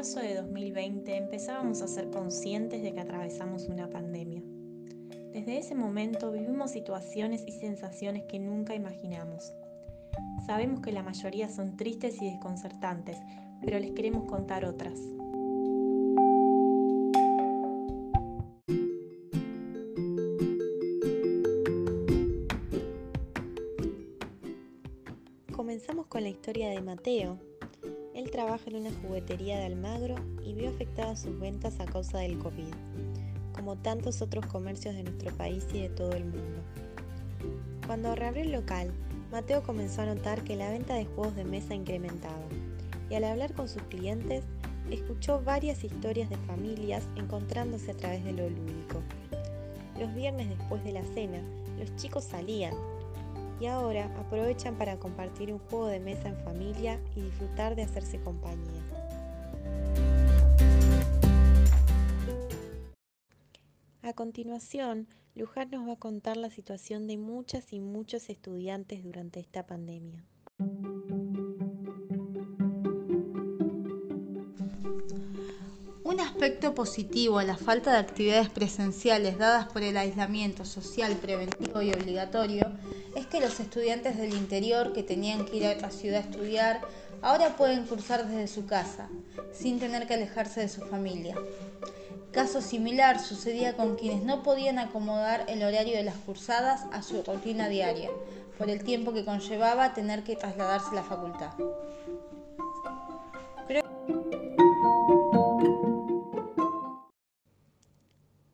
marzo de 2020 empezábamos a ser conscientes de que atravesamos una pandemia. Desde ese momento vivimos situaciones y sensaciones que nunca imaginamos. Sabemos que la mayoría son tristes y desconcertantes, pero les queremos contar otras. Comenzamos con la historia de Mateo, él trabaja en una juguetería de Almagro y vio afectadas sus ventas a causa del COVID, como tantos otros comercios de nuestro país y de todo el mundo. Cuando reabrió el local, Mateo comenzó a notar que la venta de juegos de mesa incrementaba, y al hablar con sus clientes, escuchó varias historias de familias encontrándose a través de lo lúdico. Los viernes después de la cena, los chicos salían, y ahora aprovechan para compartir un juego de mesa en familia y disfrutar de hacerse compañía. A continuación, Luján nos va a contar la situación de muchas y muchos estudiantes durante esta pandemia. Un aspecto positivo a la falta de actividades presenciales dadas por el aislamiento social preventivo y obligatorio es que los estudiantes del interior que tenían que ir a otra ciudad a estudiar ahora pueden cursar desde su casa, sin tener que alejarse de su familia. Caso similar sucedía con quienes no podían acomodar el horario de las cursadas a su rutina diaria, por el tiempo que conllevaba tener que trasladarse a la facultad.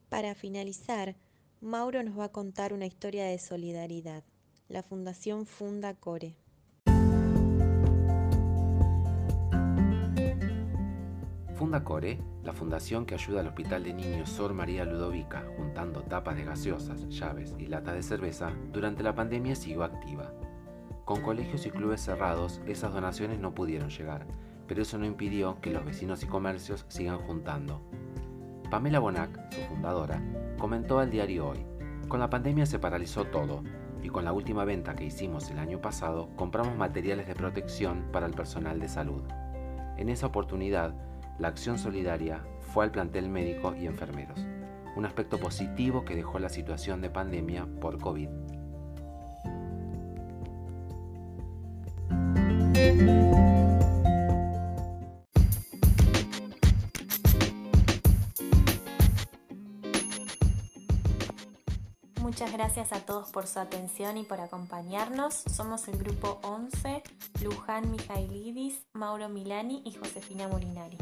Para finalizar, Mauro nos va a contar una historia de solidaridad. La Fundación Funda Core. Funda Core, la fundación que ayuda al Hospital de Niños Sor María Ludovica juntando tapas de gaseosas, llaves y latas de cerveza, durante la pandemia siguió activa. Con colegios y clubes cerrados, esas donaciones no pudieron llegar, pero eso no impidió que los vecinos y comercios sigan juntando. Pamela Bonac, su fundadora, comentó al diario Hoy, con la pandemia se paralizó todo y con la última venta que hicimos el año pasado compramos materiales de protección para el personal de salud. En esa oportunidad, la acción solidaria fue al plantel médico y enfermeros, un aspecto positivo que dejó la situación de pandemia por COVID. Muchas gracias a todos por su atención y por acompañarnos. Somos el grupo 11, Luján Mijailidis, Mauro Milani y Josefina Molinari.